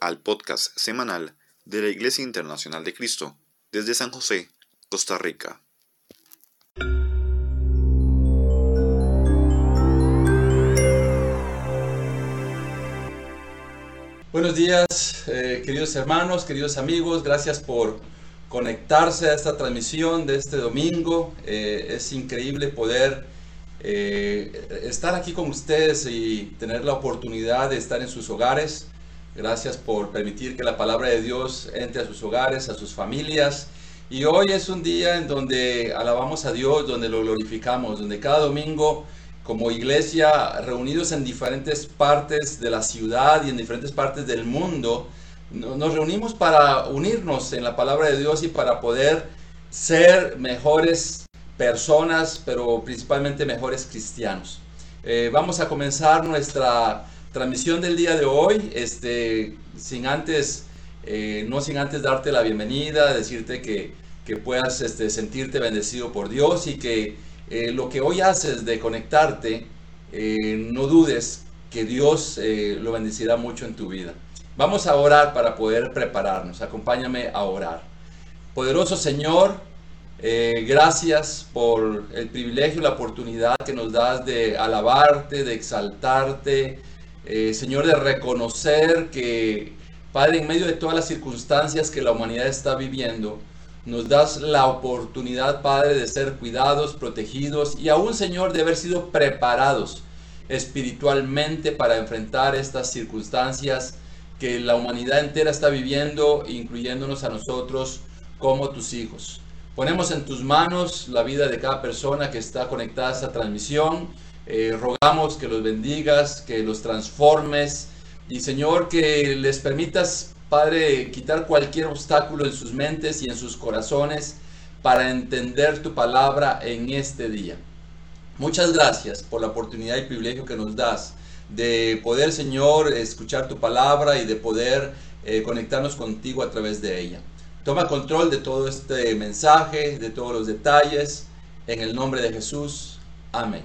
Al podcast semanal de la Iglesia Internacional de Cristo desde San José, Costa Rica. Buenos días, eh, queridos hermanos, queridos amigos, gracias por conectarse a esta transmisión de este domingo. Eh, es increíble poder eh, estar aquí con ustedes y tener la oportunidad de estar en sus hogares. Gracias por permitir que la palabra de Dios entre a sus hogares, a sus familias. Y hoy es un día en donde alabamos a Dios, donde lo glorificamos, donde cada domingo como iglesia reunidos en diferentes partes de la ciudad y en diferentes partes del mundo, nos reunimos para unirnos en la palabra de Dios y para poder ser mejores personas, pero principalmente mejores cristianos. Eh, vamos a comenzar nuestra transmisión del día de hoy, este, sin antes, eh, no sin antes darte la bienvenida, decirte que, que puedas este, sentirte bendecido por Dios y que eh, lo que hoy haces de conectarte, eh, no dudes que Dios lo bendecirá mucho en tu vida. Vamos a orar para poder prepararnos. Acompáñame a orar. Poderoso Señor, gracias por el privilegio, la oportunidad que nos das de alabarte, de exaltarte, eh, Señor, de reconocer que, Padre, en medio de todas las circunstancias que la humanidad está viviendo, nos das la oportunidad, Padre, de ser cuidados, protegidos y aún, Señor, de haber sido preparados espiritualmente para enfrentar estas circunstancias que la humanidad entera está viviendo, incluyéndonos a nosotros como tus hijos. Ponemos en tus manos la vida de cada persona que está conectada a esta transmisión eh, rogamos que los bendigas, que los transformes y Señor que les permitas, Padre, quitar cualquier obstáculo en sus mentes y en sus corazones para entender tu palabra en este día. Muchas gracias por la oportunidad y privilegio que nos das de poder, Señor, escuchar tu palabra y de poder eh, conectarnos contigo a través de ella. Toma control de todo este mensaje, de todos los detalles, en el nombre de Jesús. Amén.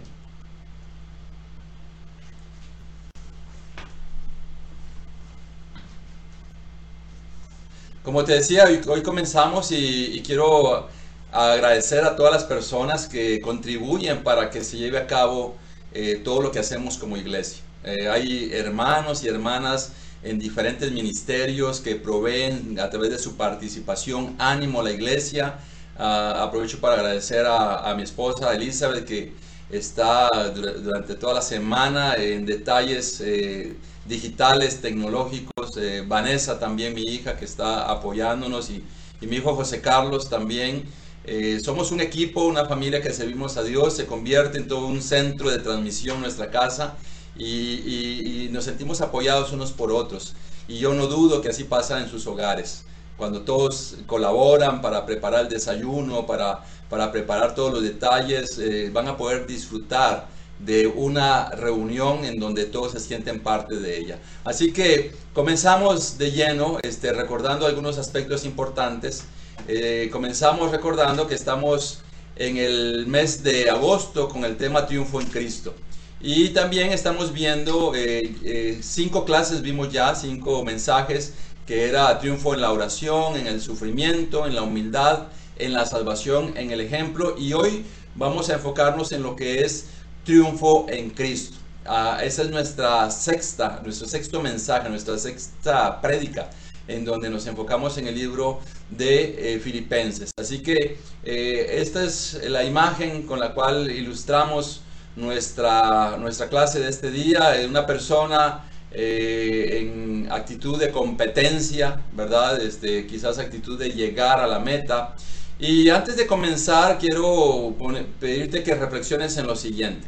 Como te decía, hoy, comenzamos y, quiero agradecer a todas las personas que contribuyen para que se lleve a cabo eh, todo lo que hacemos como iglesia. Eh, hay hermanos y hermanas en diferentes ministerios que proveen a través de su participación ánimo a la iglesia. Ah, aprovecho para agradecer a, mi esposa Elizabeth que está durante toda la semana en detalles eh, digitales, tecnológicos. Eh, Vanessa también, mi hija, que está apoyándonos y, mi hijo José Carlos también. Eh, somos un equipo, una familia que servimos a Dios, se convierte en todo un centro de transmisión nuestra casa y, nos sentimos apoyados unos por otros. Y yo no dudo que así pasa en sus hogares, cuando todos colaboran para preparar el desayuno, para, para preparar todos los detalles, eh, van a poder disfrutar de una reunión en donde todos se sienten parte de ella. Así que comenzamos de lleno, este, recordando algunos aspectos importantes. Eh, comenzamos recordando que estamos en el mes de agosto con el tema Triunfo en Cristo. Y también estamos viendo eh, cinco clases, vimos ya cinco mensajes, que era triunfo en la oración, en el sufrimiento, en la humildad, en la salvación, en el ejemplo. Y hoy vamos a enfocarnos en lo que es triunfo en Cristo. Uh, esa es nuestra sexta, nuestro sexto mensaje, nuestra sexta prédica, en donde nos enfocamos en el libro de eh, Filipenses. Así que eh, esta es la imagen con la cual ilustramos nuestra, nuestra clase de este día. Una persona eh, en actitud de competencia, ¿verdad? Este, quizás actitud de llegar a la meta. Y antes de comenzar, quiero pedirte que reflexiones en lo siguiente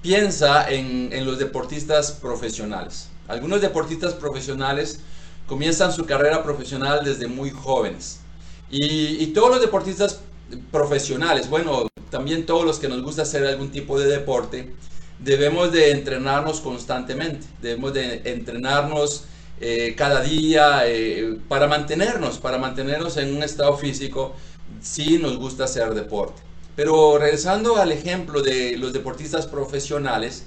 piensa en, los deportistas profesionales. Algunos deportistas profesionales comienzan su carrera profesional desde muy jóvenes. Y, todos los deportistas profesionales, bueno, también todos los que nos gusta hacer algún tipo de deporte, debemos de entrenarnos constantemente, debemos de entrenarnos eh, cada día eh, para mantenernos, para mantenernos en un estado físico si nos gusta hacer deporte. Pero regresando al ejemplo de los deportistas profesionales,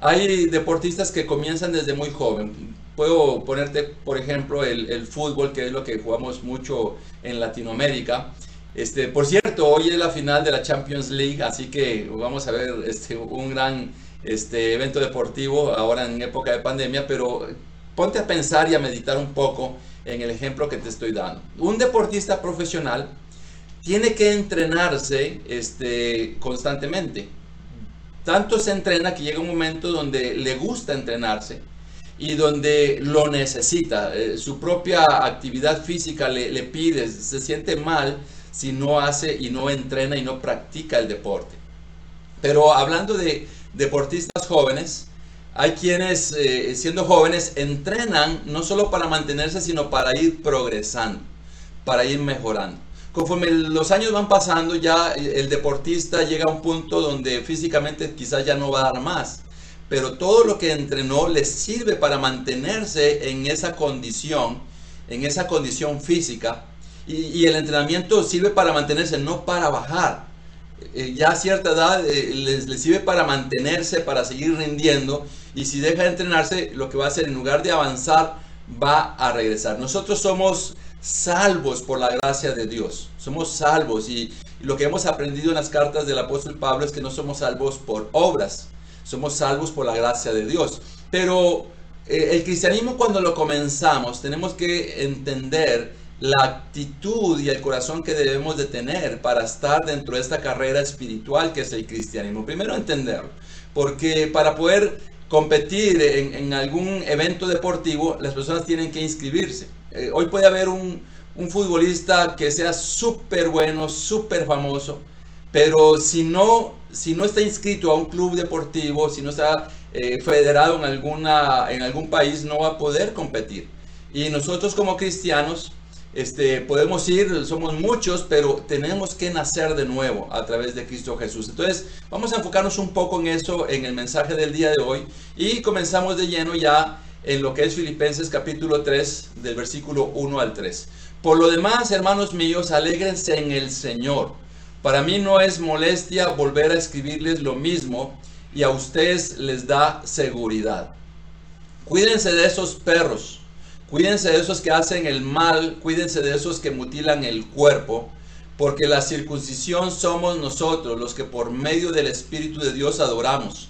hay deportistas que comienzan desde muy joven. Puedo ponerte, por ejemplo, el, fútbol, que es lo que jugamos mucho en Latinoamérica. Este, por cierto, hoy es la final de la Champions League, así que vamos a ver este, un gran este, evento deportivo ahora en época de pandemia, pero ponte a pensar y a meditar un poco en el ejemplo que te estoy dando. Un deportista profesional tiene que entrenarse este, constantemente. Tanto se entrena que llega un momento donde le gusta entrenarse y donde lo necesita. Eh, su propia actividad física le, le pide, se siente mal si no hace y no entrena y no practica el deporte. Pero hablando de deportistas jóvenes, hay quienes eh, siendo jóvenes entrenan no solo para mantenerse, sino para ir progresando, para ir mejorando. Conforme los años van pasando, ya el deportista llega a un punto donde físicamente quizás ya no va a dar más pero todo lo que entrenó le sirve para mantenerse en esa condición, en esa condición física, y, el entrenamiento sirve para mantenerse, no para bajar. Eh, ya a cierta edad eh, les, sirve para mantenerse, para seguir rindiendo, y si deja de entrenarse, lo que va a hacer en lugar de avanzar, va a regresar. Nosotros somos salvos por la gracia de Dios, somos salvos, y lo que hemos aprendido en las cartas del apóstol Pablo es que no somos salvos por obras, somos salvos por la gracia de Dios. Pero eh, el cristianismo cuando lo comenzamos tenemos que entender la actitud y el corazón que debemos de tener para estar dentro de esta carrera espiritual que es el cristianismo. Primero entenderlo, porque para poder competir en, algún evento deportivo, las personas tienen que inscribirse. Eh, hoy puede haber un, un futbolista que sea súper bueno, súper famoso, pero si no, si no está inscrito a un club deportivo, si no está eh, federado en, alguna, en algún país, no va a poder competir. Y nosotros como cristianos este, podemos ir, somos muchos, pero tenemos que nacer de nuevo a través de Cristo Jesús. Entonces, vamos a enfocarnos un poco en eso, en el mensaje del día de hoy, y comenzamos de lleno ya en lo que es Filipenses capítulo 3, del versículo 1 al 3. Por lo demás, hermanos míos, alégrense en el Señor. Para mí no es molestia volver a escribirles lo mismo y a ustedes les da seguridad. Cuídense de esos perros, cuídense de esos que hacen el mal, cuídense de esos que mutilan el cuerpo, porque la circuncisión somos nosotros los que por medio del Espíritu de Dios adoramos.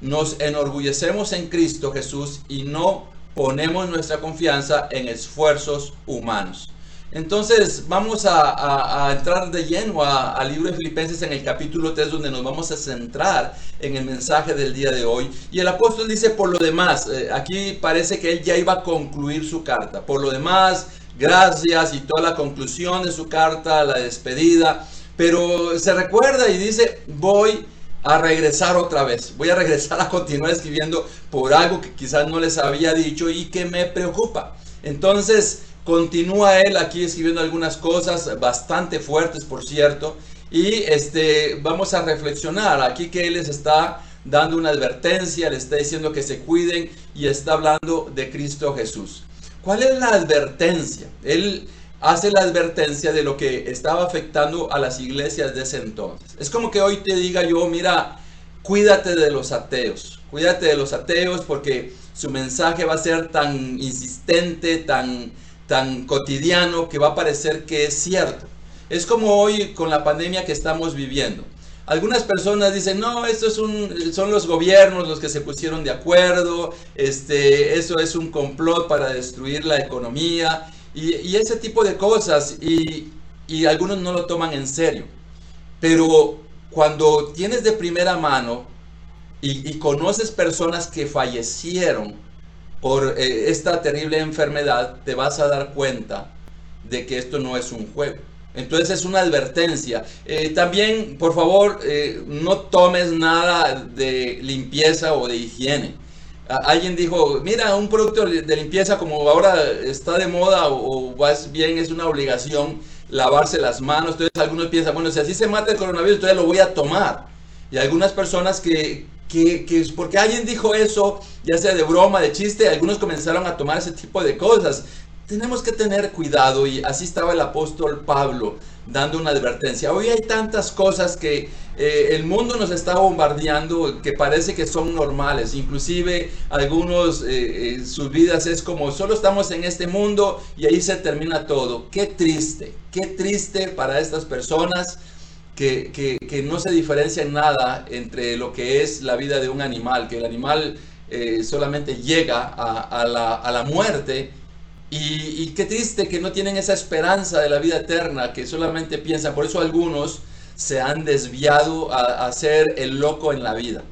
Nos enorgullecemos en Cristo Jesús y no ponemos nuestra confianza en esfuerzos humanos. Entonces vamos a, entrar de lleno al libro de Filipenses en el capítulo 3 donde nos vamos a centrar en el mensaje del día de hoy. Y el apóstol dice por lo demás, eh, aquí parece que él ya iba a concluir su carta. Por lo demás, gracias y toda la conclusión de su carta, la despedida. Pero se recuerda y dice, voy a regresar otra vez. Voy a regresar a continuar escribiendo por algo que quizás no les había dicho y que me preocupa. Entonces, Continúa él aquí escribiendo algunas cosas bastante fuertes, por cierto, y este, vamos a reflexionar aquí que él les está dando una advertencia, le está diciendo que se cuiden y está hablando de Cristo Jesús. ¿Cuál es la advertencia? Él hace la advertencia de lo que estaba afectando a las iglesias de ese entonces. Es como que hoy te diga yo, mira, cuídate de los ateos, cuídate de los ateos porque su mensaje va a ser tan insistente, tan tan cotidiano que va a parecer que es cierto. Es como hoy con la pandemia que estamos viviendo. Algunas personas dicen, no, esto es un, son los gobiernos los que se pusieron de acuerdo, este, eso es un complot para destruir la economía y, ese tipo de cosas y, algunos no lo toman en serio. Pero cuando tienes de primera mano y, y conoces personas que fallecieron por eh, esta terrible enfermedad, te vas a dar cuenta de que esto no es un juego. Entonces es una advertencia. Eh, también, por favor, eh, no tomes nada de limpieza o de higiene. alguien dijo, mira, un producto de limpieza como ahora está de moda o, o más bien es una obligación lavarse las manos. Entonces algunos piensan, bueno, si así se mata el coronavirus, entonces lo voy a tomar. Y algunas personas que, que, que, porque alguien dijo eso, ya sea de broma, de chiste, algunos comenzaron a tomar ese tipo de cosas. Tenemos que tener cuidado y así estaba el apóstol Pablo dando una advertencia. Hoy hay tantas cosas que eh, el mundo nos está bombardeando que parece que son normales. Inclusive algunos, eh, eh, sus vidas es como solo estamos en este mundo y ahí se termina todo. Qué triste, qué triste para estas personas. Que, que, no se diferencia en nada entre lo que es la vida de un animal, que el animal solamente llega a, a, la, a la muerte y, qué triste que no tienen esa esperanza de la vida eterna, que solamente piensan, por eso algunos se han desviado a, ser el loco en la vida.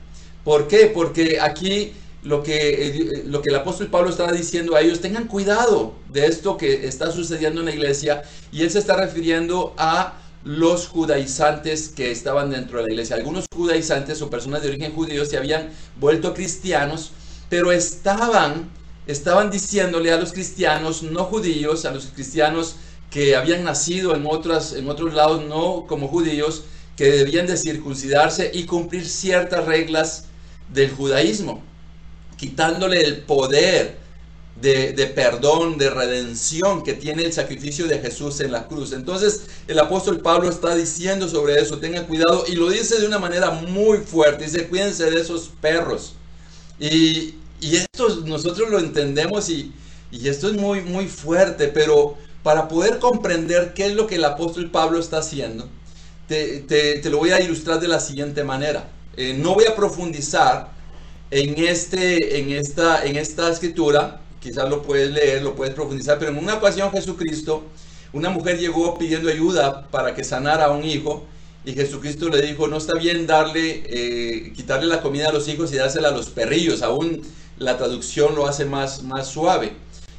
¿Por qué? Porque aquí lo que, eh, lo que el apóstol Pablo estaba diciendo a ellos, tengan cuidado de esto que está sucediendo en la iglesia, y él se está refiriendo a los judaizantes que estaban dentro de la iglesia. Algunos judaizantes o personas de origen judío se habían vuelto cristianos, pero estaban estaban diciéndole a los cristianos no judíos, a los cristianos que habían nacido en, otras, en otros lados no como judíos, que debían de circuncidarse y cumplir ciertas reglas del judaísmo, quitándole el poder de, perdón, de redención que tiene el sacrificio de Jesús en la cruz. Entonces el apóstol Pablo está diciendo sobre eso, tengan cuidado y lo dice de una manera muy fuerte, dice, cuídense de esos perros. Y, y esto nosotros lo entendemos y, esto es muy, muy fuerte, pero para poder comprender qué es lo que el apóstol Pablo está haciendo, te, lo voy a ilustrar de la siguiente manera. Eh, no voy a profundizar en, este, en, esta, en esta escritura, quizás lo puedes leer, lo puedes profundizar, pero en una ocasión Jesucristo, una mujer llegó pidiendo ayuda para que sanara a un hijo y Jesucristo le dijo, no está bien darle, eh, quitarle la comida a los hijos y dársela a los perrillos, aún la traducción lo hace más, más suave.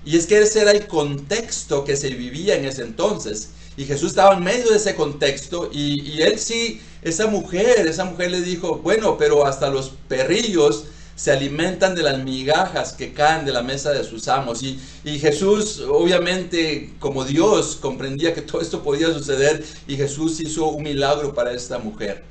Y es que ese era el contexto que se vivía en ese entonces. Y Jesús estaba en medio de ese contexto y, y él sí, esa mujer, esa mujer le dijo, bueno, pero hasta los perrillos se alimentan de las migajas que caen de la mesa de sus amos. Y, y, Jesús, obviamente, como Dios, comprendía que todo esto podía suceder y Jesús hizo un milagro para esta mujer.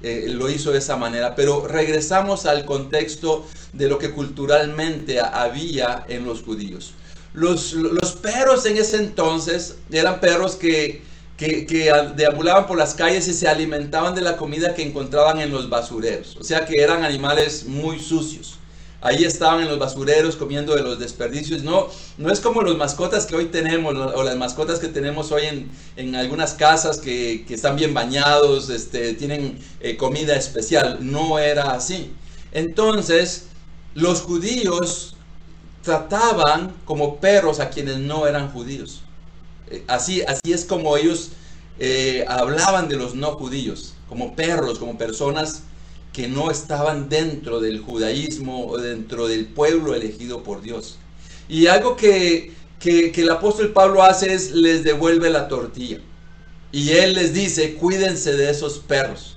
Eh, lo hizo de esa manera. Pero regresamos al contexto de lo que culturalmente había en los judíos. Los, los perros en ese entonces eran perros que, que, que, deambulaban por las calles y se alimentaban de la comida que encontraban en los basureros. O sea que eran animales muy sucios. Ahí estaban en los basureros comiendo de los desperdicios. No, no es como los mascotas que hoy tenemos o las mascotas que tenemos hoy en, en algunas casas que, que, están bien bañados, este, tienen eh, comida especial. No era así. Entonces, los judíos trataban como perros a quienes no eran judíos. Eh, así, así es como ellos eh, hablaban de los no judíos, como perros, como personas que no estaban dentro del judaísmo o dentro del pueblo elegido por Dios. Y algo que, que, el apóstol Pablo hace es les devuelve la tortilla. Y él les dice, cuídense de esos perros.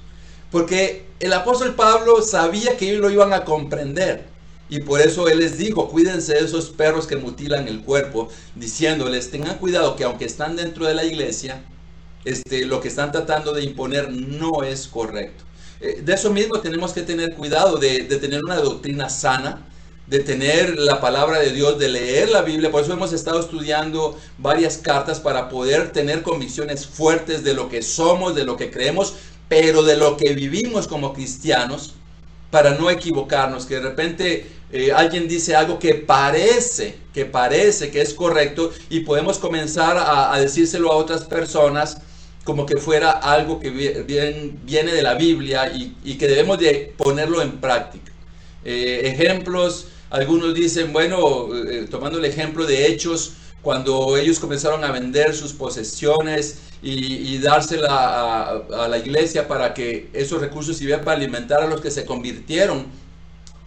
Porque el apóstol Pablo sabía que ellos lo iban a comprender. Y por eso él les dijo, cuídense de esos perros que mutilan el cuerpo, diciéndoles, tengan cuidado que aunque están dentro de la iglesia, este, lo que están tratando de imponer no es correcto. Eh, de eso mismo tenemos que tener cuidado de, tener una doctrina sana, de tener la palabra de Dios, de leer la Biblia. Por eso hemos estado estudiando varias cartas para poder tener convicciones fuertes de lo que somos, de lo que creemos, pero de lo que vivimos como cristianos, para no equivocarnos, que de repente eh, alguien dice algo que parece, que parece que es correcto y podemos comenzar a decírselo a otras personas como que fuera algo que viene de la Biblia y, que debemos de ponerlo en práctica. Eh, ejemplos, algunos dicen, bueno, eh, tomando el ejemplo de Hechos, cuando ellos comenzaron a vender sus posesiones y, dársela a, a, la iglesia para que esos recursos sirvieran para alimentar a los que se convirtieron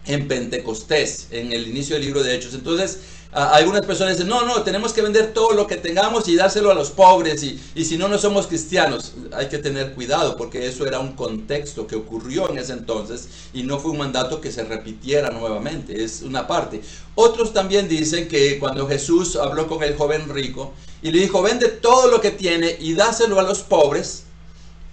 en Pentecostés, en el inicio del libro de Hechos. Entonces, algunas personas dicen, no, no, tenemos que vender todo lo que tengamos y dárselo a los pobres y, y, si no, no somos cristianos. Hay que tener cuidado porque eso era un contexto que ocurrió en ese entonces y no fue un mandato que se repitiera nuevamente, es una parte. Otros también dicen que cuando Jesús habló con el joven rico y le dijo, vende todo lo que tiene y dáselo a los pobres,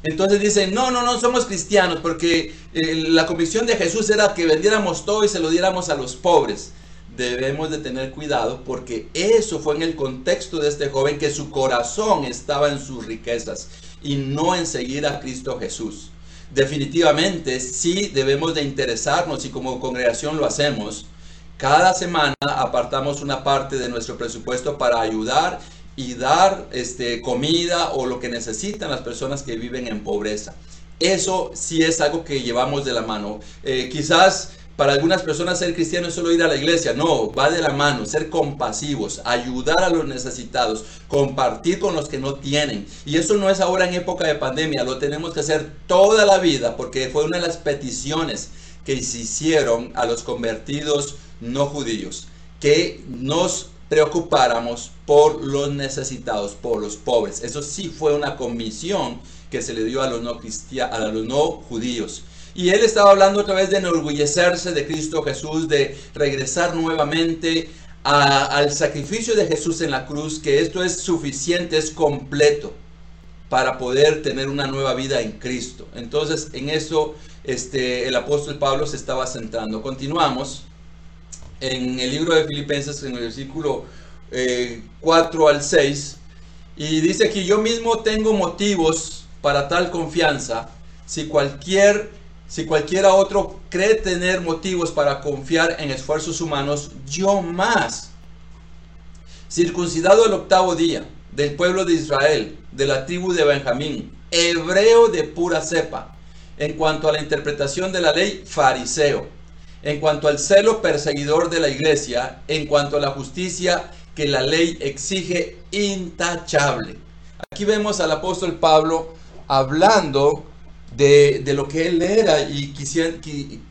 entonces dicen, no, no, no somos cristianos porque eh, la convicción de Jesús era que vendiéramos todo y se lo diéramos a los pobres debemos de tener cuidado porque eso fue en el contexto de este joven que su corazón estaba en sus riquezas. y no en seguir a Cristo Jesús. Definitivamente sí debemos de interesarnos y como congregación lo hacemos. Cada semana apartamos una parte de nuestro presupuesto para ayudar y dar este, comida o lo que necesitan las personas que viven en pobreza. Eso sí es algo que llevamos de la mano. Eh, quizás para algunas personas ser cristiano es solo ir a la iglesia. No, va de la mano, ser compasivos, ayudar a los necesitados, compartir con los que no tienen. Y eso no es ahora en época de pandemia, lo tenemos que hacer toda la vida porque fue una de las peticiones que se hicieron a los convertidos no judíos, que nos preocupáramos por los necesitados, por los pobres. Eso sí fue una comisión que se le dio a los no, a los no judíos. Y él estaba hablando otra vez de enorgullecerse de Cristo Jesús, de regresar nuevamente al sacrificio de Jesús en la cruz, que esto es suficiente, es completo para poder tener una nueva vida en Cristo. Entonces, en eso este, el apóstol Pablo se estaba centrando. Continuamos en el libro de Filipenses, en el versículo 4 eh, al 6, y dice que yo mismo tengo motivos para tal confianza, si cualquier si cualquiera otro cree tener motivos para confiar en esfuerzos humanos, yo más. Circuncidado el octavo día, del pueblo de Israel, de la tribu de Benjamín, hebreo de pura cepa, en cuanto a la interpretación de la ley, fariseo en cuanto al celo perseguidor de la iglesia, en cuanto a la justicia que la ley exige intachable. Aquí vemos al apóstol Pablo hablando de, lo que él era y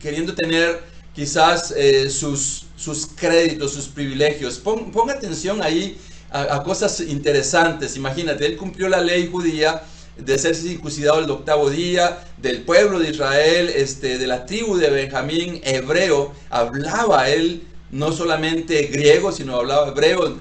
queriendo tener quizás eh, sus, sus créditos, sus privilegios. ponga atención ahí a, a cosas interesantes. Imagínate, él cumplió la ley judía de ser circuncidado el octavo día, del pueblo de Israel, este, de la tribu de Benjamín, hebreo, hablaba él no solamente griego, sino hablaba hebreo.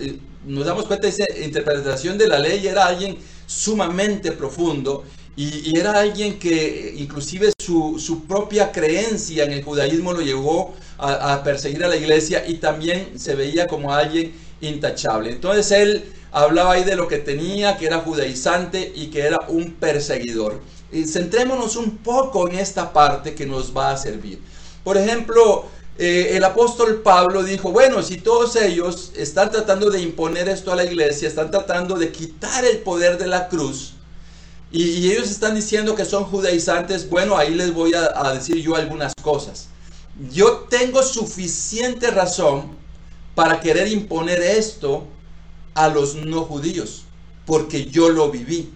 Nos damos cuenta de esa interpretación de la ley, era alguien sumamente profundo y, era alguien que inclusive su, propia creencia en el judaísmo lo llevó a, a perseguir a la iglesia y también se veía como alguien intachable. Entonces él hablaba ahí de lo que tenía, que era judaizante y que era un perseguidor. Y centrémonos un poco en esta parte que nos va a servir. Por ejemplo, eh, el apóstol Pablo dijo, bueno, si todos ellos están tratando de imponer esto a la iglesia, están tratando de quitar el poder de la cruz, y, ellos están diciendo que son judaizantes, bueno, ahí les voy a decir yo algunas cosas. Yo tengo suficiente razón para querer imponer esto a los no judíos, porque yo lo viví,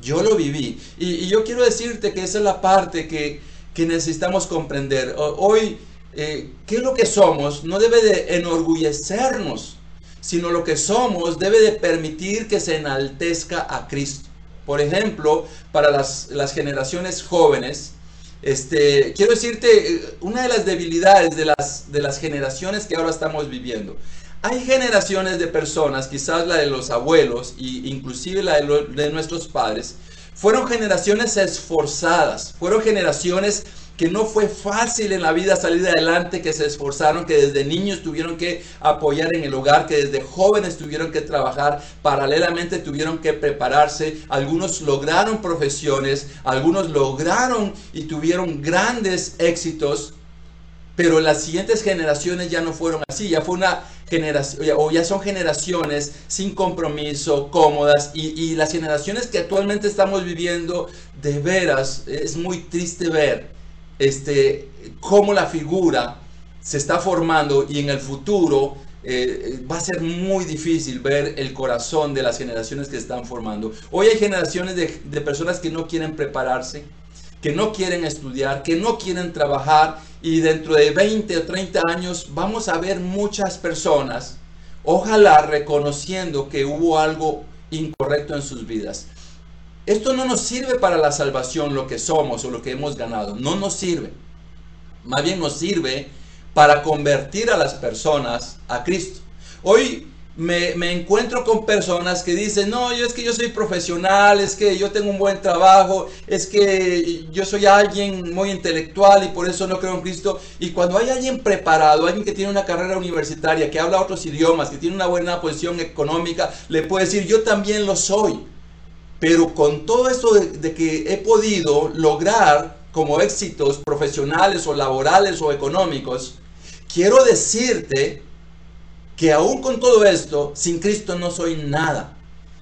yo lo viví. Y, yo quiero decirte que esa es la parte que, necesitamos comprender. Hoy, eh, ¿qué es lo que somos? No debe de enorgullecernos, sino lo que somos debe de permitir que se enaltezca a Cristo. Por ejemplo, para las, las generaciones jóvenes, este, quiero decirte eh, una de las debilidades de las, de las generaciones que ahora estamos viviendo hay generaciones de personas, quizás la de los abuelos e inclusive la de, de nuestros padres, fueron generaciones esforzadas, fueron generaciones que no fue fácil en la vida salir adelante, que se esforzaron, que desde niños tuvieron que apoyar en el hogar, que desde jóvenes tuvieron que trabajar, paralelamente tuvieron que prepararse, algunos lograron profesiones, algunos lograron y tuvieron grandes éxitos, pero las siguientes generaciones ya no fueron así, ya fue una o ya son generaciones sin compromiso, cómodas, y, las generaciones que actualmente estamos viviendo, de veras, es muy triste ver este, cómo la figura se está formando y en el futuro eh, va a ser muy difícil ver el corazón de las generaciones que están formando. Hoy hay generaciones de, de personas que no quieren prepararse, que no quieren estudiar, que no quieren trabajar y dentro de 20 o 30 años vamos a ver muchas personas, ojalá reconociendo que hubo algo incorrecto en sus vidas. Esto no nos sirve para la salvación, lo que somos o lo que hemos ganado. No nos sirve. Más bien nos sirve para convertir a las personas a Cristo. Hoy me, encuentro con personas que dicen, no, yo es que yo soy profesional, es que yo tengo un buen trabajo, es que yo soy alguien muy intelectual y por eso no creo en Cristo. Y cuando hay alguien preparado, alguien que tiene una carrera universitaria, que habla otros idiomas, que tiene una buena posición económica, le puede decir, yo también lo soy. Pero con todo esto de, que he podido lograr como éxitos profesionales o laborales o económicos, quiero decirte que aún con todo esto, sin Cristo no soy nada.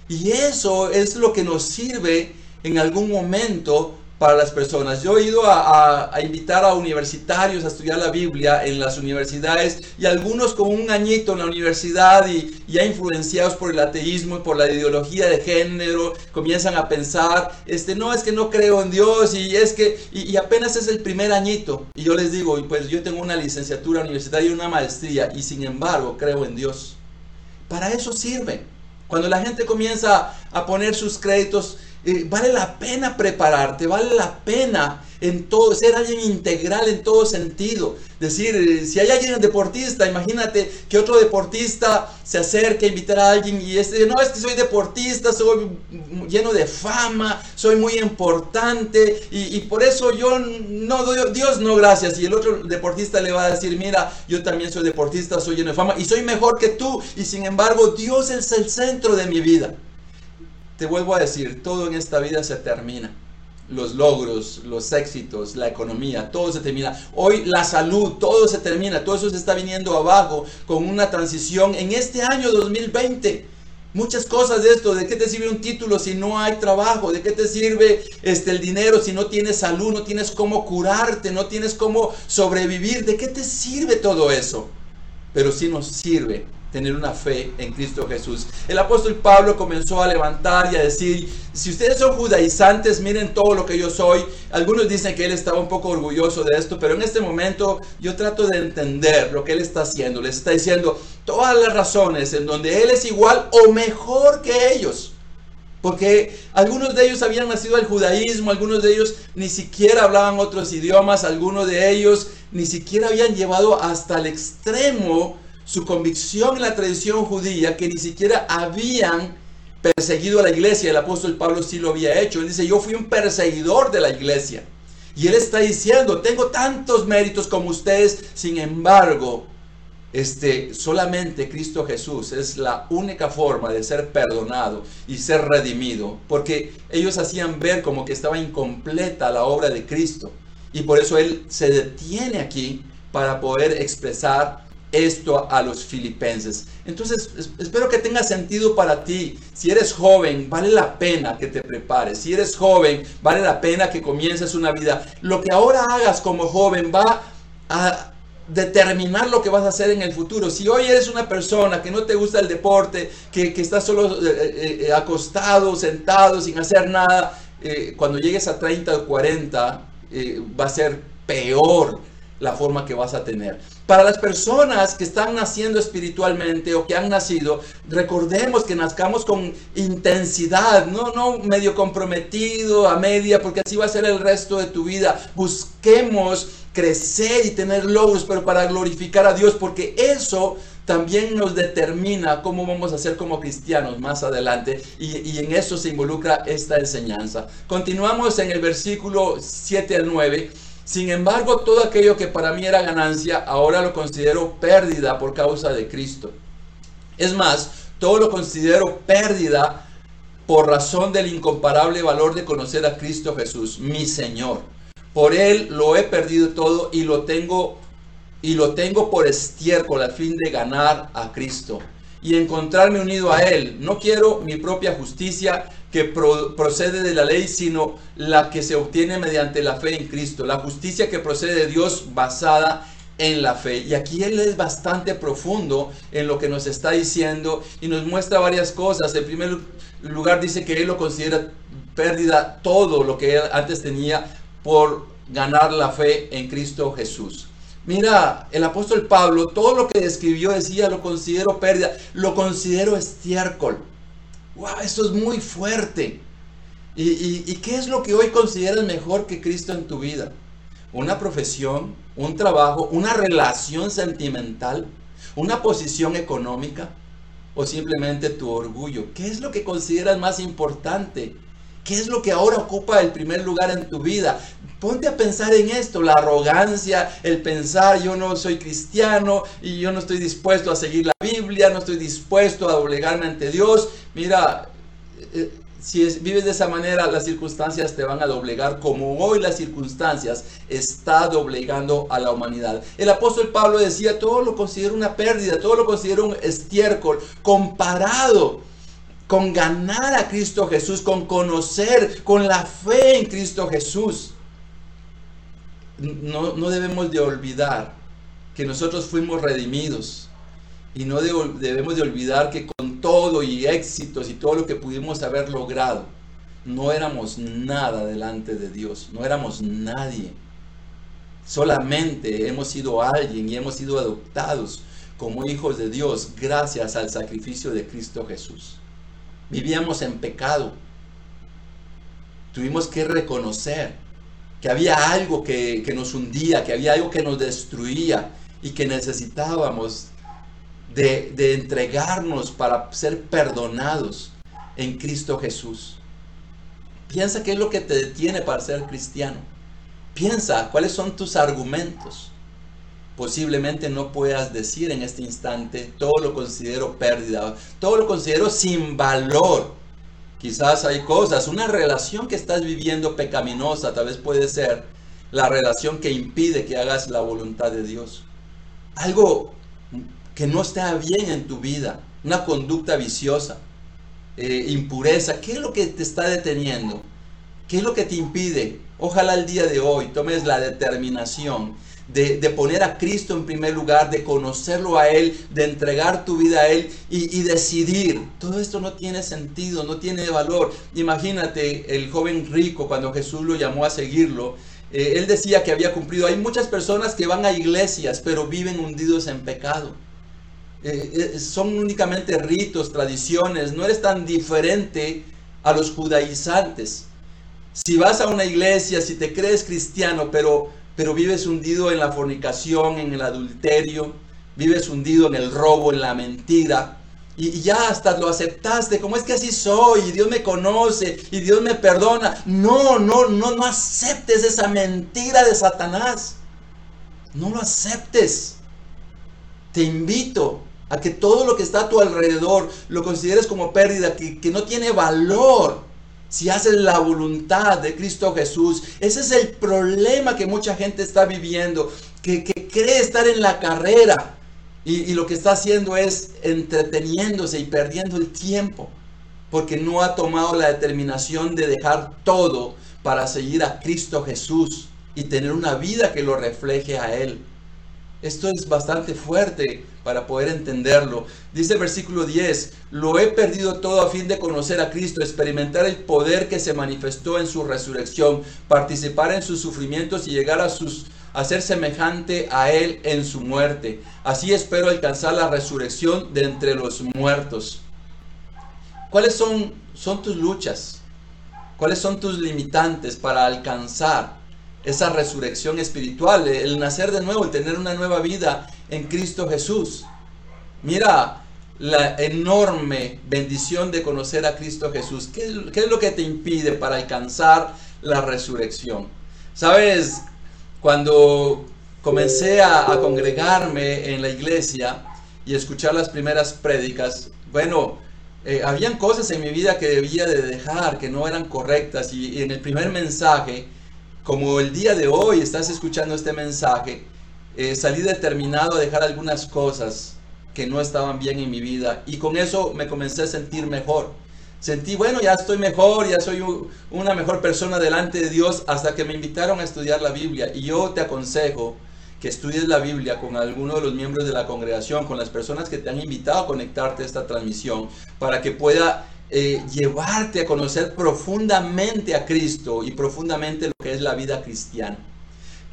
Y eso es lo que nos sirve en algún momento para las personas. Yo he ido a, invitar a universitarios a estudiar la Biblia en las universidades y algunos con un añito en la universidad y ya influenciados por el ateísmo y por la ideología de género, comienzan a pensar, este, no, es que no creo en Dios y es que, y, apenas es el primer añito. Y yo les digo, pues yo tengo una licenciatura universitaria y una maestría y sin embargo creo en Dios. Para eso sirve. Cuando la gente comienza a poner sus créditos eh, vale la pena prepararte, vale la pena en todo, ser alguien integral en todo sentido. Decir, eh, si hay alguien deportista, imagínate que otro deportista se acerque a invitar a alguien y este, no, es que soy deportista, soy lleno de fama, soy muy importante y, y por eso yo no doy, Dios no gracias. Y el otro deportista le va a decir, mira, yo también soy deportista, soy lleno de fama y soy mejor que tú y sin embargo Dios es el centro de mi vida. Te vuelvo a decir, todo en esta vida se termina. Los logros, los éxitos, la economía, todo se termina. Hoy la salud, todo se termina. Todo eso se está viniendo abajo con una transición en este año 2020. Muchas cosas de esto, ¿de qué te sirve un título si no hay trabajo? ¿De qué te sirve este, el dinero si no tienes salud, no tienes cómo curarte, no tienes cómo sobrevivir? ¿De qué te sirve todo eso? Pero sí nos sirve tener una fe en Cristo Jesús. El apóstol Pablo comenzó a levantar y a decir, si ustedes son judaizantes, miren todo lo que yo soy. Algunos dicen que él estaba un poco orgulloso de esto, pero en este momento yo trato de entender lo que él está haciendo. Les está diciendo todas las razones en donde él es igual o mejor que ellos. Porque algunos de ellos habían nacido al judaísmo, algunos de ellos ni siquiera hablaban otros idiomas, algunos de ellos ni siquiera habían llevado hasta el extremo su convicción en la tradición judía que ni siquiera habían perseguido a la iglesia. El apóstol Pablo sí lo había hecho. Él dice, yo fui un perseguidor de la iglesia. Y él está diciendo, tengo tantos méritos como ustedes, sin embargo, este, solamente Cristo Jesús es la única forma de ser perdonado y ser redimido, porque ellos hacían ver como que estaba incompleta la obra de Cristo. Y por eso Él se detiene aquí para poder expresar esto a los filipenses. Entonces, espero que tenga sentido para ti. Si eres joven, vale la pena que te prepares. Si eres joven, vale la pena que comiences una vida. Lo que ahora hagas como joven va a determinar lo que vas a hacer en el futuro. Si hoy eres una persona que no te gusta el deporte, que, que estás solo eh, eh, eh, acostado, sentado, sin hacer nada, cuando llegues a 30 o 40, va a ser peor la forma que vas a tener. Para las personas que están naciendo espiritualmente o que han nacido, recordemos que nazcamos con intensidad, no, no medio comprometido, a media, porque así va a ser el resto de tu vida. Busquemos crecer y tener logros, pero para glorificar a Dios, porque eso también nos determina cómo vamos a ser como cristianos más adelante y, y, en eso se involucra esta enseñanza. Continuamos en el versículo 7 al 9 sin embargo, todo aquello que para mí era ganancia, ahora lo considero pérdida por causa de Cristo. Es más, todo lo considero pérdida por razón del incomparable valor de conocer a Cristo Jesús, mi Señor. Por él lo he perdido todo y lo tengo y lo tengo por estiércol a fin de ganar a Cristo y encontrarme unido a él. No quiero mi propia justicia que procede de la ley, sino la que se obtiene mediante la fe en Cristo, la justicia que procede de Dios basada en la fe. Y aquí él es bastante profundo en lo que nos está diciendo y nos muestra varias cosas. En primer lugar dice que él lo considera pérdida todo lo que él antes tenía por ganar la fe en Cristo Jesús. Mira, el apóstol Pablo, todo lo que describió decía, lo considero pérdida, lo considero estiércol wow, esto es muy fuerte. ¿Y, qué es lo que hoy consideras mejor que Cristo en tu vida? ¿Una profesión, un trabajo, una relación sentimental, una posición económica o simplemente tu orgullo? ¿Qué es lo que consideras más importante? ¿Qué es lo que ahora ocupa el primer lugar en tu vida? Ponte a pensar en esto, la arrogancia, el pensar yo no soy cristiano y yo no estoy dispuesto a seguir la Biblia, no estoy dispuesto a doblegarme ante Dios. Mira, eh, si vives de esa manera, las circunstancias te van a doblegar como hoy las circunstancias está doblegando a la humanidad. El apóstol Pablo decía, todo lo considero una pérdida, todo lo considero un estiércol comparado con ganar a Cristo Jesús, con conocer, con la fe en Cristo Jesús. No, no debemos de olvidar que nosotros fuimos redimidos y no debemos de olvidar que con todo y éxitos y todo lo que pudimos haber logrado, no éramos nada delante de Dios, no éramos nadie. Solamente hemos sido alguien y hemos sido adoptados como hijos de Dios gracias al sacrificio de Cristo Jesús. Vivíamos en pecado. Tuvimos que reconocer que había algo que, que nos hundía, que había algo que nos destruía y que necesitábamos de, entregarnos para ser perdonados en Cristo Jesús. Piensa qué es lo que te detiene para ser cristiano. Piensa cuáles son tus argumentos. Posiblemente no puedas decir en este instante, todo lo considero pérdida, todo lo considero sin valor. Quizás hay cosas, una relación que estás viviendo pecaminosa, tal vez puede ser la relación que impide que hagas la voluntad de Dios. Algo que no está bien en tu vida, una conducta viciosa, eh, impureza, ¿qué es lo que te está deteniendo? ¿Qué es lo que te impide? Ojalá el día de hoy tomes la determinación de, poner a Cristo en primer lugar, de conocerlo a Él, de entregar tu vida a Él y, decidir. Todo esto no tiene sentido, no tiene valor. Imagínate el joven rico cuando Jesús lo llamó a seguirlo. Eh, él decía que había cumplido. Hay muchas personas que van a iglesias, pero viven hundidos en pecado. Eh, eh, son únicamente ritos, tradiciones, no eres tan diferente a los judaizantes. Si vas a una iglesia, si te crees cristiano, pero, pero vives hundido en la fornicación, en el adulterio, vives hundido en el robo, en la mentira, y, ya hasta lo aceptaste, como es que así soy, y Dios me conoce, y Dios me perdona. No, no, no, no aceptes esa mentira de Satanás. No lo aceptes. Te invito a que todo lo que está a tu alrededor lo consideres como pérdida, que, no tiene valor si haces la voluntad de Cristo Jesús. Ese es el problema que mucha gente está viviendo, que, cree estar en la carrera y, lo que está haciendo es entreteniéndose y perdiendo el tiempo, porque no ha tomado la determinación de dejar todo para seguir a Cristo Jesús y tener una vida que lo refleje a Él. Esto es bastante fuerte para poder entenderlo. Dice el versículo 10, lo he perdido todo a fin de conocer a Cristo, experimentar el poder que se manifestó en su resurrección, participar en sus sufrimientos y llegar a, sus, a ser semejante a Él en su muerte. Así espero alcanzar la resurrección de entre los muertos. ¿Cuáles son, son tus luchas? ¿Cuáles son tus limitantes para alcanzar esa resurrección espiritual, el nacer de nuevo, el tener una nueva vida en Cristo Jesús. Mira la enorme bendición de conocer a Cristo Jesús. ¿Qué, es lo que te impide para alcanzar la resurrección? Sabes, cuando comencé a, congregarme en la iglesia y escuchar las primeras prédicas, bueno, eh, habían cosas en mi vida que debía de dejar, que no eran correctas. y en el primer mensaje, como el día de hoy estás escuchando este mensaje, eh, salí determinado a dejar algunas cosas que no estaban bien en mi vida y con eso me comencé a sentir mejor. Sentí, bueno, ya estoy mejor, ya soy una mejor persona delante de Dios hasta que me invitaron a estudiar la Biblia. Y yo te aconsejo que estudies la Biblia con alguno de los miembros de la congregación, con las personas que te han invitado a conectarte a esta transmisión, para que pueda eh, llevarte a conocer profundamente a Cristo y profundamente lo que es la vida cristiana.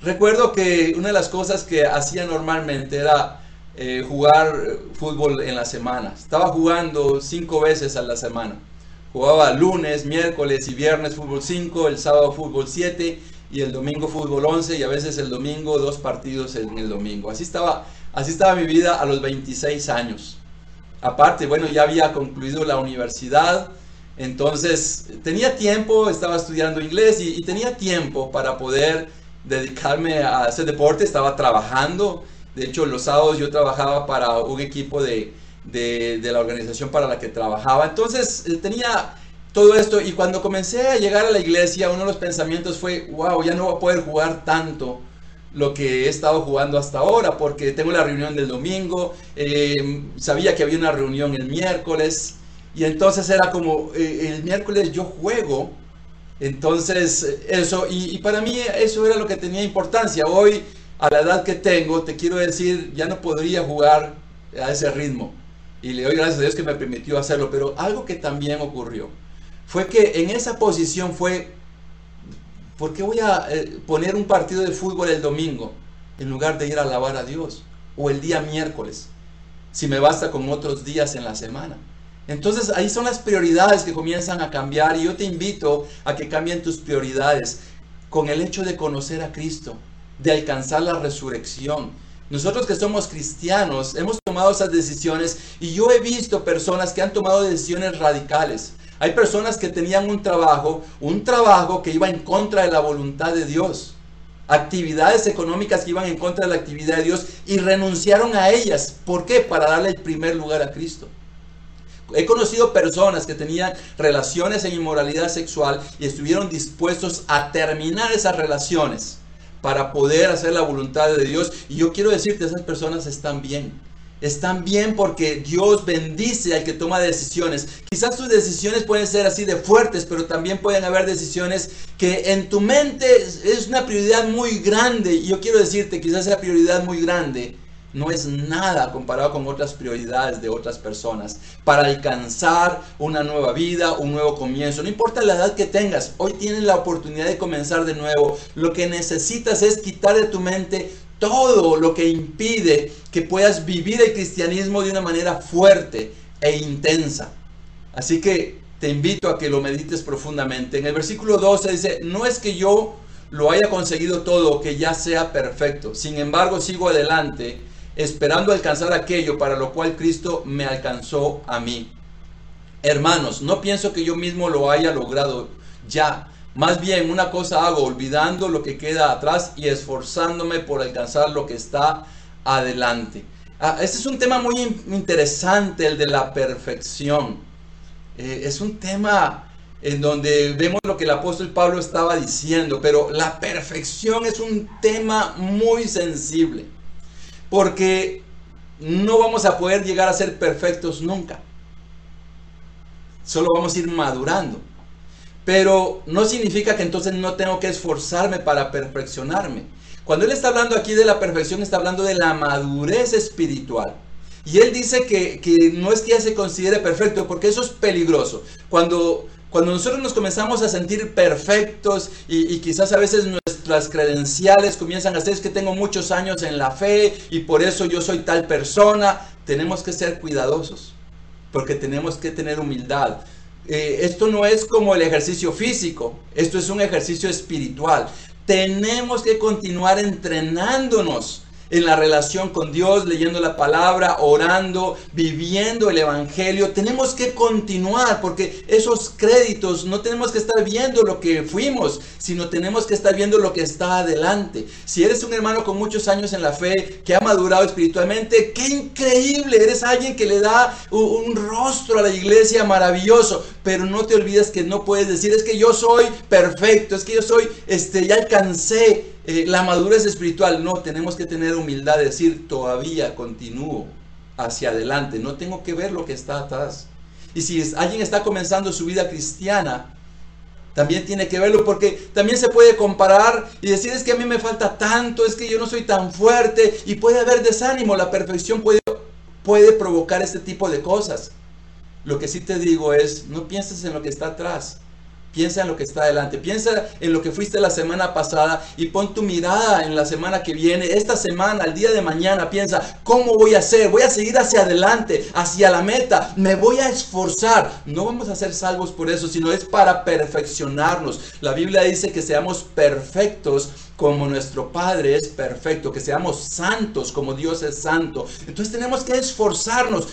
Recuerdo que una de las cosas que hacía normalmente era eh, jugar fútbol en la semana. Estaba jugando cinco veces a la semana. Jugaba lunes, miércoles y viernes fútbol 5, el sábado fútbol 7 y el domingo fútbol 11 y a veces el domingo dos partidos en el domingo. Así estaba, así estaba mi vida a los 26 años aparte, bueno, ya había concluido la universidad, entonces tenía tiempo, estaba estudiando inglés y, tenía tiempo para poder dedicarme a hacer deporte, estaba trabajando, de hecho los sábados yo trabajaba para un equipo de, de, la organización para la que trabajaba, entonces eh, tenía todo esto. Y cuando comencé a llegar a la iglesia, uno de los pensamientos fue, wow, ya no voy a poder jugar tanto lo que he estado jugando hasta ahora, porque tengo la reunión del domingo, eh, sabía que había una reunión el miércoles, y entonces era como, eh, el miércoles yo juego, entonces eso, y, y, para mí eso era lo que tenía importancia. Hoy, a la edad que tengo, te quiero decir, ya no podría jugar a ese ritmo. Y le doy gracias a Dios que me permitió hacerlo, pero algo que también ocurrió fue que en esa posición fue, ¿por qué voy a eh, poner un partido de fútbol el domingo en lugar de ir a alabar a Dios? O el día miércoles, si me basta con otros días en la semana. Entonces ahí son las prioridades que comienzan a cambiar y yo te invito a que cambien tus prioridades con el hecho de conocer a Cristo, de alcanzar la resurrección. Nosotros que somos cristianos hemos tomado esas decisiones y yo he visto personas que han tomado decisiones radicales. Hay personas que tenían un trabajo, un trabajo que iba en contra de la voluntad de Dios. Actividades económicas que iban en contra de la actividad de Dios y renunciaron a ellas. ¿Por qué? Para darle el primer lugar a Cristo. He conocido personas que tenían relaciones en inmoralidad sexual y estuvieron dispuestos a terminar esas relaciones para poder hacer la voluntad de Dios. Y yo quiero decirte, esas personas están bien. Están bien porque Dios bendice al que toma decisiones. Quizás tus decisiones pueden ser así de fuertes, pero también pueden haber decisiones que en tu mente es una prioridad muy grande. Y yo quiero decirte, quizás esa prioridad muy grande no es nada comparado con otras prioridades de otras personas para alcanzar una nueva vida, un nuevo comienzo. No importa la edad que tengas, hoy tienes la oportunidad de comenzar de nuevo. Lo que necesitas es quitar de tu mente todo lo que impide que puedas vivir el cristianismo de una manera fuerte e intensa. Así que te invito a que lo medites profundamente. En el versículo 12 dice, no es que yo lo haya conseguido todo, que ya sea perfecto. Sin embargo, sigo adelante, esperando alcanzar aquello para lo cual Cristo me alcanzó a mí. Hermanos, no pienso que yo mismo lo haya logrado ya más bien una cosa hago, olvidando lo que queda atrás y esforzándome por alcanzar lo que está adelante. Ah, este es un tema muy interesante, el de la perfección. Eh, es un tema en donde vemos lo que el apóstol Pablo estaba diciendo, pero la perfección es un tema muy sensible, porque no vamos a poder llegar a ser perfectos nunca. Solo vamos a ir madurando. Pero no significa que entonces no tengo que esforzarme para perfeccionarme. Cuando él está hablando aquí de la perfección, está hablando de la madurez espiritual. Y él dice que, no es que ya se considere perfecto, porque eso es peligroso. Cuando, cuando nosotros nos comenzamos a sentir perfectos y, quizás a veces nuestras credenciales comienzan a ser que tengo muchos años en la fe y por eso yo soy tal persona, tenemos que ser cuidadosos, porque tenemos que tener humildad. Eh, esto no es como el ejercicio físico, esto es un ejercicio espiritual. Tenemos que continuar entrenándonos en la relación con Dios, leyendo la palabra, orando, viviendo el Evangelio. Tenemos que continuar porque esos créditos no tenemos que estar viendo lo que fuimos, sino tenemos que estar viendo lo que está adelante. Si eres un hermano con muchos años en la fe, que ha madurado espiritualmente, qué increíble, eres alguien que le da un rostro a la iglesia maravilloso, pero no te olvides que no puedes decir es que yo soy perfecto, es que yo soy, este, ya alcancé eh, la madurez espiritual, no, tenemos que tener humildad de decir, todavía continúo hacia adelante, no tengo que ver lo que está atrás. Y si alguien está comenzando su vida cristiana, también tiene que verlo porque también se puede comparar y decir es que a mí me falta tanto, es que yo no soy tan fuerte y puede haber desánimo, la perfección puede, puede provocar este tipo de cosas. Lo que sí te digo es, no pienses en lo que está atrás, Piensa en lo que está adelante, piensa en lo que fuiste la semana pasada y pon tu mirada en la semana que viene, esta semana, el día de mañana, piensa, ¿cómo voy a hacer? Voy a seguir hacia adelante, hacia la meta, me voy a esforzar. No vamos a ser salvos por eso, sino es para perfeccionarnos. La Biblia dice que seamos perfectos como nuestro Padre es perfecto, que seamos santos como Dios es santo. Entonces tenemos que esforzarnos.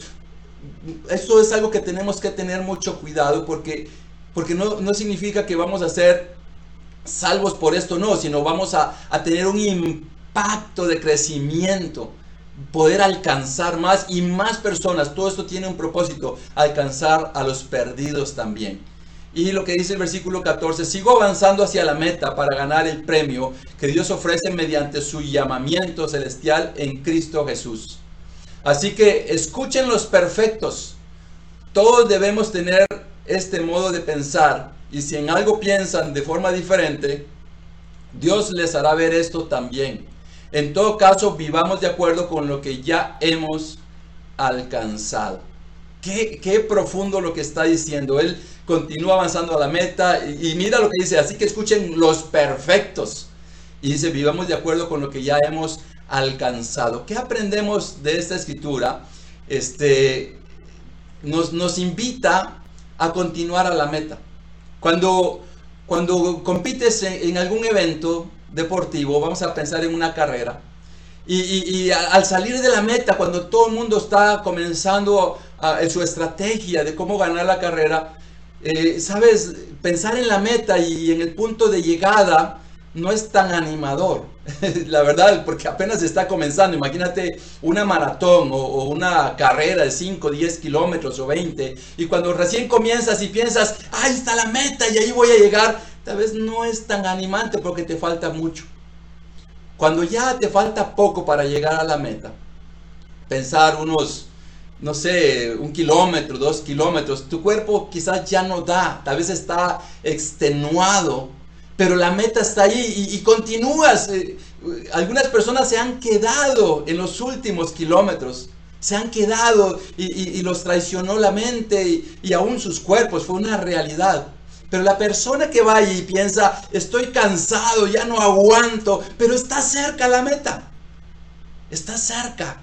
Esto es algo que tenemos que tener mucho cuidado porque porque no, significa que vamos a ser salvos por esto, no, sino vamos a, a tener un impacto de crecimiento, poder alcanzar más y más personas. Todo esto tiene un propósito, alcanzar a los perdidos también. Y lo que dice el versículo 14, sigo avanzando hacia la meta para ganar el premio que Dios ofrece mediante su llamamiento celestial en Cristo Jesús. Así que escuchen los perfectos. Todos debemos tener este modo de pensar y si en algo piensan de forma diferente, Dios les hará ver esto también. En todo caso, vivamos de acuerdo con lo que ya hemos alcanzado. Qué, qué profundo lo que está diciendo. Él continúa avanzando a la meta y, mira lo que dice, así que escuchen los perfectos. Y dice, vivamos de acuerdo con lo que ya hemos alcanzado. ¿Qué aprendemos de esta escritura? Este, nos, nos invita a continuar a la meta. Cuando, cuando compites en, algún evento deportivo, vamos a pensar en una carrera, y, al salir de la meta, cuando todo el mundo está comenzando en su estrategia de cómo ganar la carrera, eh, sabes, pensar en la meta y en el punto de llegada no es tan animador, la verdad, porque apenas está comenzando. Imagínate una maratón o, una carrera de 5, 10 kilómetros o 20, y cuando recién comienzas y piensas, ahí está la meta y ahí voy a llegar, tal vez no es tan animante porque te falta mucho. Cuando ya te falta poco para llegar a la meta, pensar unos no sé, un kilómetro, dos kilómetros, tu cuerpo quizás ya no da, tal vez está extenuado, pero la meta está ahí y, continúas. Eh, algunas personas se han quedado en los últimos kilómetros, se han quedado y, los traicionó la mente y, y aún sus cuerpos, fue una realidad. Pero la persona que va y piensa, estoy cansado, ya no aguanto, pero está cerca la meta. Está cerca.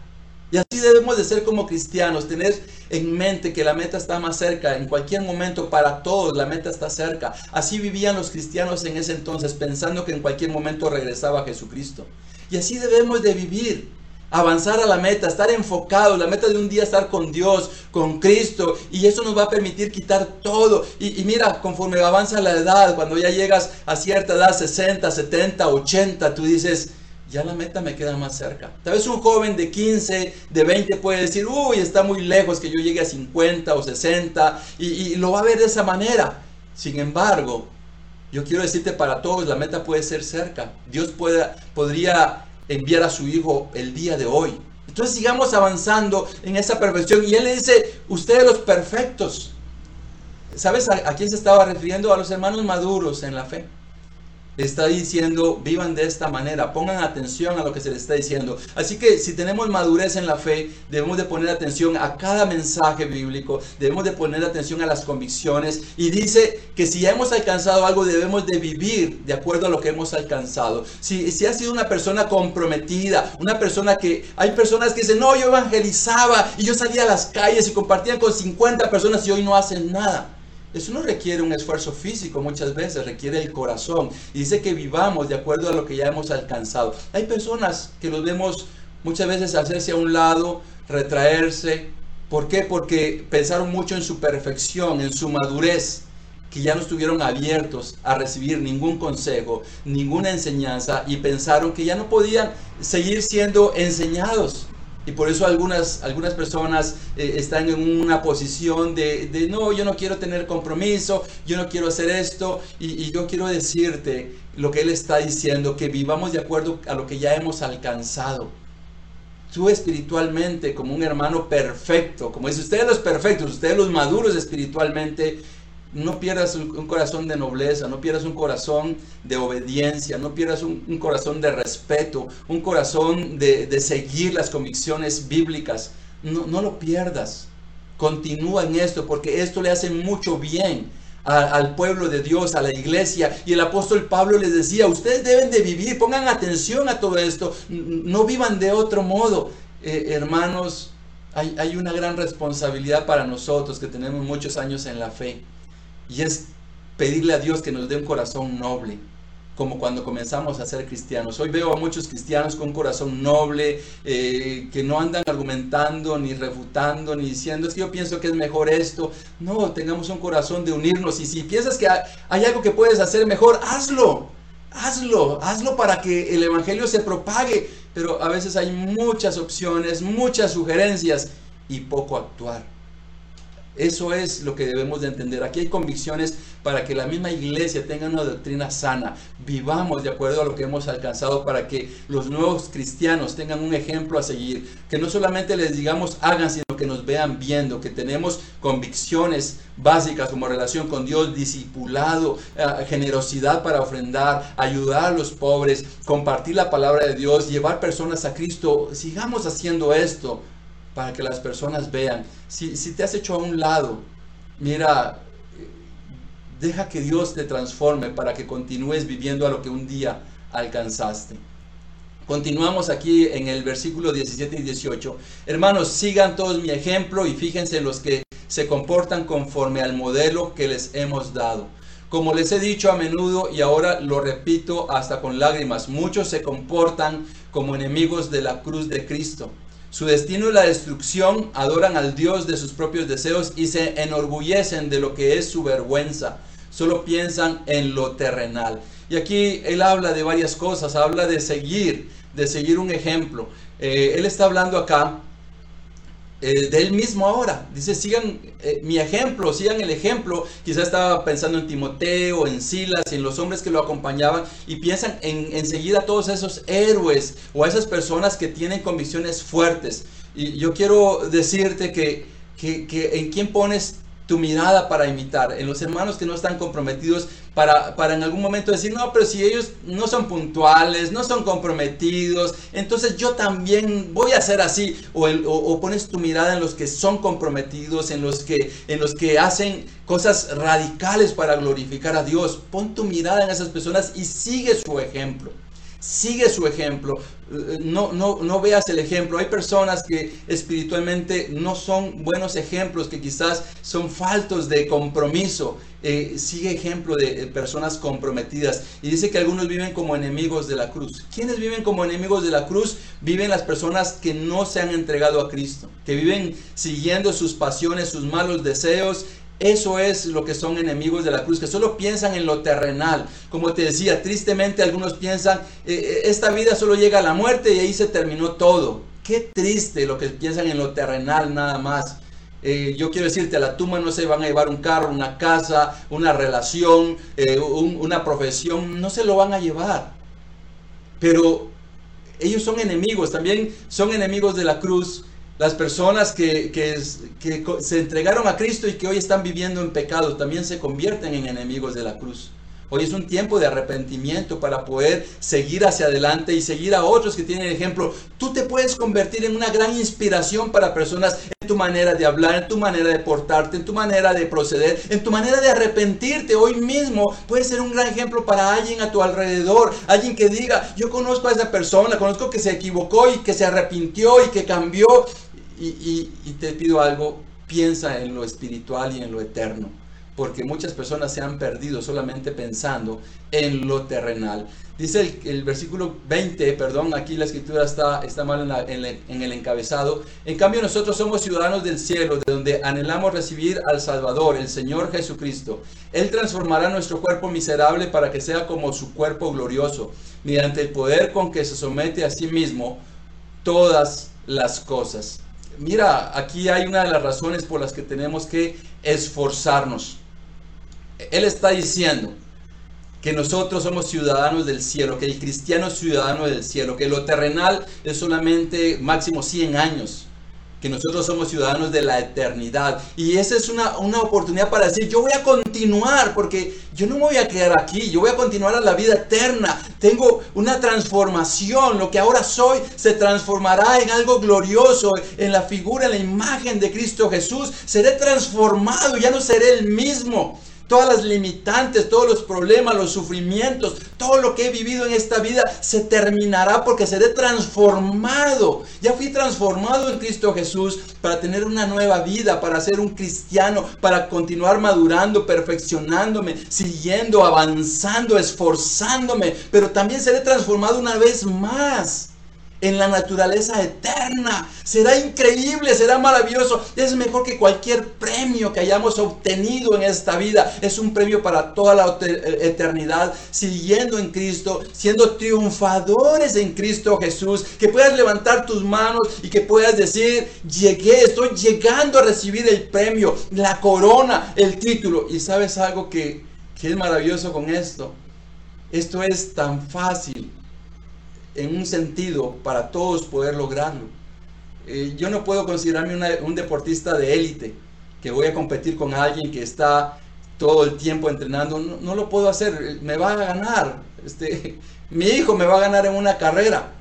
Y así debemos de ser como cristianos, tener en mente que la meta está más cerca, en cualquier momento para todos la meta está cerca. Así vivían los cristianos en ese entonces, pensando que en cualquier momento regresaba Jesucristo. Y así debemos de vivir, avanzar a la meta, estar enfocados, la meta de un día estar con Dios, con Cristo, y eso nos va a permitir quitar todo. Y, y mira, conforme avanza la edad, cuando ya llegas a cierta edad, 60, 70, 80, tú dices, ya la meta me queda más cerca. Tal vez un joven de 15, de 20 puede decir, uy, está muy lejos que yo llegue a 50 o 60 y, lo va a ver de esa manera. Sin embargo, yo quiero decirte para todos, la meta puede ser cerca. Dios podría enviar a su Hijo el día de hoy. Entonces sigamos avanzando en esa perfección. Y Él le dice, ustedes los perfectos. ¿Sabes a quién se estaba refiriendo? A los hermanos maduros en la fe está diciendo, vivan de esta manera, pongan atención a lo que se les está diciendo. Así que si tenemos madurez en la fe, debemos de poner atención a cada mensaje bíblico, debemos de poner atención a las convicciones y dice que si ya hemos alcanzado algo, debemos de vivir de acuerdo a lo que hemos alcanzado. Si, si has sido una persona comprometida, una persona que, hay personas que dicen, no, yo evangelizaba y yo salía a las calles y compartía con 50 personas y hoy no hacen nada. Eso no requiere un esfuerzo físico muchas veces, requiere el corazón. Y dice que vivamos de acuerdo a lo que ya hemos alcanzado. Hay personas que los vemos muchas veces hacerse a un lado, retraerse. ¿Por qué? Porque pensaron mucho en su perfección, en su madurez, que ya no estuvieron abiertos a recibir ningún consejo, ninguna enseñanza y pensaron que ya no podían seguir siendo enseñados. Y por eso algunas, algunas personas eh, están en una posición de, no, yo no quiero tener compromiso, yo no quiero hacer esto. Y, y, yo quiero decirte lo que Él está diciendo, que vivamos de acuerdo a lo que ya hemos alcanzado. Tú espiritualmente, como un hermano perfecto, como dice, ustedes los perfectos, ustedes los maduros espiritualmente, no pierdas un, corazón de nobleza, no pierdas un corazón de obediencia, no pierdas un, corazón de respeto, un corazón de, seguir las convicciones bíblicas. No, lo pierdas. Continúa en esto porque esto le hace mucho bien al pueblo de Dios, a la iglesia. Y el apóstol Pablo les decía, ustedes deben de vivir, pongan atención a todo esto, no vivan de otro modo. Eh, hermanos, hay una gran responsabilidad para nosotros que tenemos muchos años en la fe. Y es pedirle a Dios que nos dé un corazón noble, como cuando comenzamos a ser cristianos. Hoy veo a muchos cristianos con un corazón noble, eh, que no andan argumentando, ni refutando, ni diciendo, es que yo pienso que es mejor esto. No, tengamos un corazón de unirnos. Y si piensas que hay algo que puedes hacer mejor, hazlo. Hazlo, hazlo para que el Evangelio se propague. Pero a veces hay muchas opciones, muchas sugerencias y poco actuar. Eso es lo que debemos de entender. Aquí hay convicciones para que la misma iglesia tenga una doctrina sana. Vivamos de acuerdo a lo que hemos alcanzado para que los nuevos cristianos tengan un ejemplo a seguir. Que no solamente les digamos hagan, sino que nos vean viendo, que tenemos convicciones básicas como relación con Dios, discipulado, eh, generosidad para ofrendar, ayudar a los pobres, compartir la palabra de Dios, llevar personas a Cristo. Sigamos haciendo esto para que las personas vean. Si, te has hecho a un lado, mira, deja que Dios te transforme para que continúes viviendo a lo que un día alcanzaste. Continuamos aquí en el versículo 17 y 18. Hermanos, sigan todos mi ejemplo y fíjense en los que se comportan conforme al modelo que les hemos dado. Como les he dicho a menudo y ahora lo repito hasta con lágrimas, muchos se comportan como enemigos de la cruz de Cristo su destino es la destrucción, adoran al Dios de sus propios deseos y se enorgullecen de lo que es su vergüenza. Solo piensan en lo terrenal. Y aquí él habla de varias cosas, habla de seguir, de seguir un ejemplo. Eh, él está hablando acá eh, de él mismo ahora. Dice, sigan eh, mi ejemplo, sigan el ejemplo. Quizás estaba pensando en Timoteo, en Silas, en los hombres que lo acompañaban y piensan en, seguir a todos esos héroes o a esas personas que tienen convicciones fuertes. Y yo quiero decirte que, que en quién pones tu mirada para imitar, en los hermanos que no están comprometidos para, para en algún momento decir, no, pero si ellos no son puntuales, no son comprometidos, entonces yo también voy a ser así. O, pones tu mirada en los que son comprometidos, en los que, en los que hacen cosas radicales para glorificar a Dios. Pon tu mirada en esas personas y sigue su ejemplo. Sigue su ejemplo, no, no, no veas el ejemplo. Hay personas que espiritualmente no son buenos ejemplos, que quizás son faltos de compromiso. Eh, sigue ejemplo de personas comprometidas. Y dice que algunos viven como enemigos de la cruz. ¿Quiénes viven como enemigos de la cruz? Viven las personas que no se han entregado a Cristo, que viven siguiendo sus pasiones, sus malos deseos eso es lo que son enemigos de la cruz, que solo piensan en lo terrenal. Como te decía, tristemente algunos piensan, eh, eh, esta vida solo llega a la muerte y ahí se terminó todo. Qué triste lo que piensan en lo terrenal nada más. Eh, yo quiero decirte, a la tumba no se van a llevar un carro, una casa, una relación, una profesión, no se lo van a llevar. Pero ellos son enemigos, también son enemigos de la cruz las personas que, que, se entregaron a Cristo y que hoy están viviendo en pecado también se convierten en enemigos de la cruz. Hoy es un tiempo de arrepentimiento para poder seguir hacia adelante y seguir a otros que tienen ejemplo. Tú te puedes convertir en una gran inspiración para personas en tu manera de hablar, en tu manera de portarte, en tu manera de proceder, en tu manera de arrepentirte. Hoy mismo puedes ser un gran ejemplo para alguien a tu alrededor. Alguien que diga, yo conozco a esa persona, conozco que se equivocó y que se arrepintió y que cambió y, te pido algo, piensa en lo espiritual y en lo eterno, porque muchas personas se han perdido solamente pensando en lo terrenal. Dice el, versículo 20, perdón, aquí la escritura está, está mal en, en, el encabezado. En cambio nosotros somos ciudadanos del cielo, de donde anhelamos recibir al Salvador, el Señor Jesucristo. Él transformará nuestro cuerpo miserable para que sea como su cuerpo glorioso, mediante el poder con que se somete a sí mismo todas las cosas mira, aquí hay una de las razones por las que tenemos que esforzarnos. Él está diciendo que nosotros somos ciudadanos del cielo, que el cristiano es ciudadano del cielo, que lo terrenal es solamente máximo 100 años que nosotros somos ciudadanos de la eternidad. Y esa es una, una, oportunidad para decir, yo voy a continuar, porque yo no me voy a quedar aquí, yo voy a continuar a la vida eterna. Tengo una transformación, lo que ahora soy se transformará en algo glorioso, en la figura, en la imagen de Cristo Jesús. Seré transformado, ya no seré el mismo todas las limitantes, todos los problemas, los sufrimientos, todo lo que he vivido en esta vida se terminará porque seré transformado. Ya fui transformado en Cristo Jesús para tener una nueva vida, para ser un cristiano, para continuar madurando, perfeccionándome, siguiendo, avanzando, esforzándome, pero también seré transformado una vez más. En la naturaleza eterna. Será increíble, será maravilloso. Es mejor que cualquier premio que hayamos obtenido en esta vida. Es un premio para toda la eternidad, siguiendo en Cristo, siendo triunfadores en Cristo Jesús. Que puedas levantar tus manos y que puedas decir, llegué, estoy llegando a recibir el premio, la corona, el título. Y sabes algo que, que es maravilloso con esto. Esto es tan fácil en un sentido para todos poder lograrlo. Eh, yo no puedo considerarme un deportista de élite, que voy a competir con alguien que está todo el tiempo entrenando. No, lo puedo hacer, me va a ganar. Este, mi hijo me va a ganar en una carrera,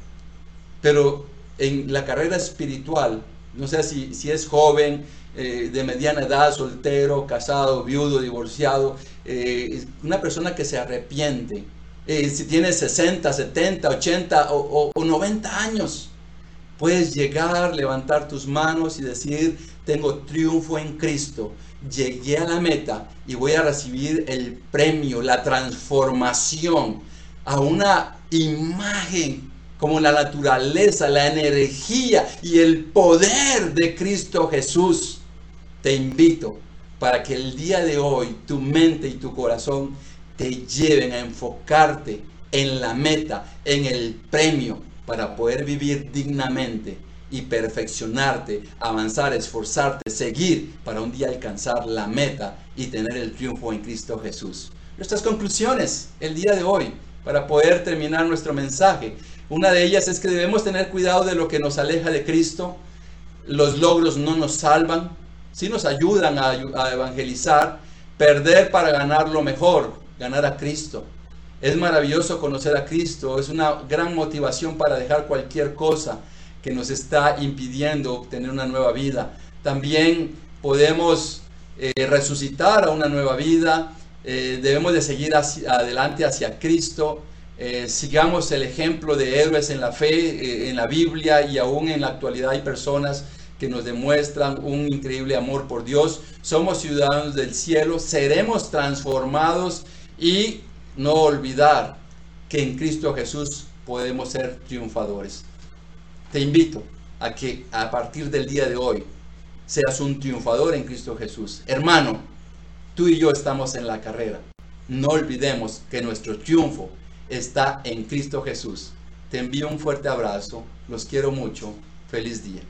pero en la carrera espiritual, no sé si, si es joven, eh, de mediana edad, soltero, casado, viudo, divorciado, eh, una persona que se arrepiente, si tienes 60, 70, 80 o, 90 años, puedes llegar, levantar tus manos y decir, tengo triunfo en Cristo, llegué a la meta y voy a recibir el premio, la transformación a una imagen como la naturaleza, la energía y el poder de Cristo Jesús. Te invito para que el día de hoy tu mente y tu corazón te lleven a enfocarte en la meta, en el premio, para poder vivir dignamente y perfeccionarte, avanzar, esforzarte, seguir para un día alcanzar la meta y tener el triunfo en Cristo Jesús. Nuestras conclusiones el día de hoy para poder terminar nuestro mensaje. Una de ellas es que debemos tener cuidado de lo que nos aleja de Cristo. Los logros no nos salvan, sí nos ayudan a, a evangelizar. Perder para ganar lo mejor ganar a Cristo. Es maravilloso conocer a Cristo, es una gran motivación para dejar cualquier cosa que nos está impidiendo obtener una nueva vida. También podemos eh, resucitar a una nueva vida, eh, debemos de seguir adelante hacia Cristo, eh, sigamos el ejemplo de héroes en la fe, en la Biblia y aún en la actualidad hay personas que nos demuestran un increíble amor por Dios. Somos ciudadanos del cielo, seremos transformados y no olvidar que en Cristo Jesús podemos ser triunfadores. Te invito a que a partir del día de hoy seas un triunfador en Cristo Jesús. Hermano, tú y yo estamos en la carrera. No olvidemos que nuestro triunfo está en Cristo Jesús. Te envío un fuerte abrazo. Los quiero mucho. Feliz día.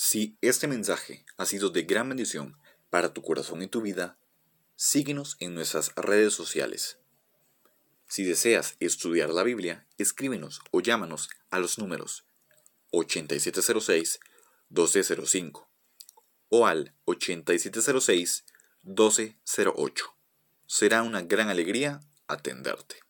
Si este mensaje ha sido de gran bendición para tu corazón y tu vida, síguenos en nuestras redes sociales. Si deseas estudiar la Biblia, escríbenos o llámanos a los números 8706-1205 o al 8706-1208. Será una gran alegría atenderte.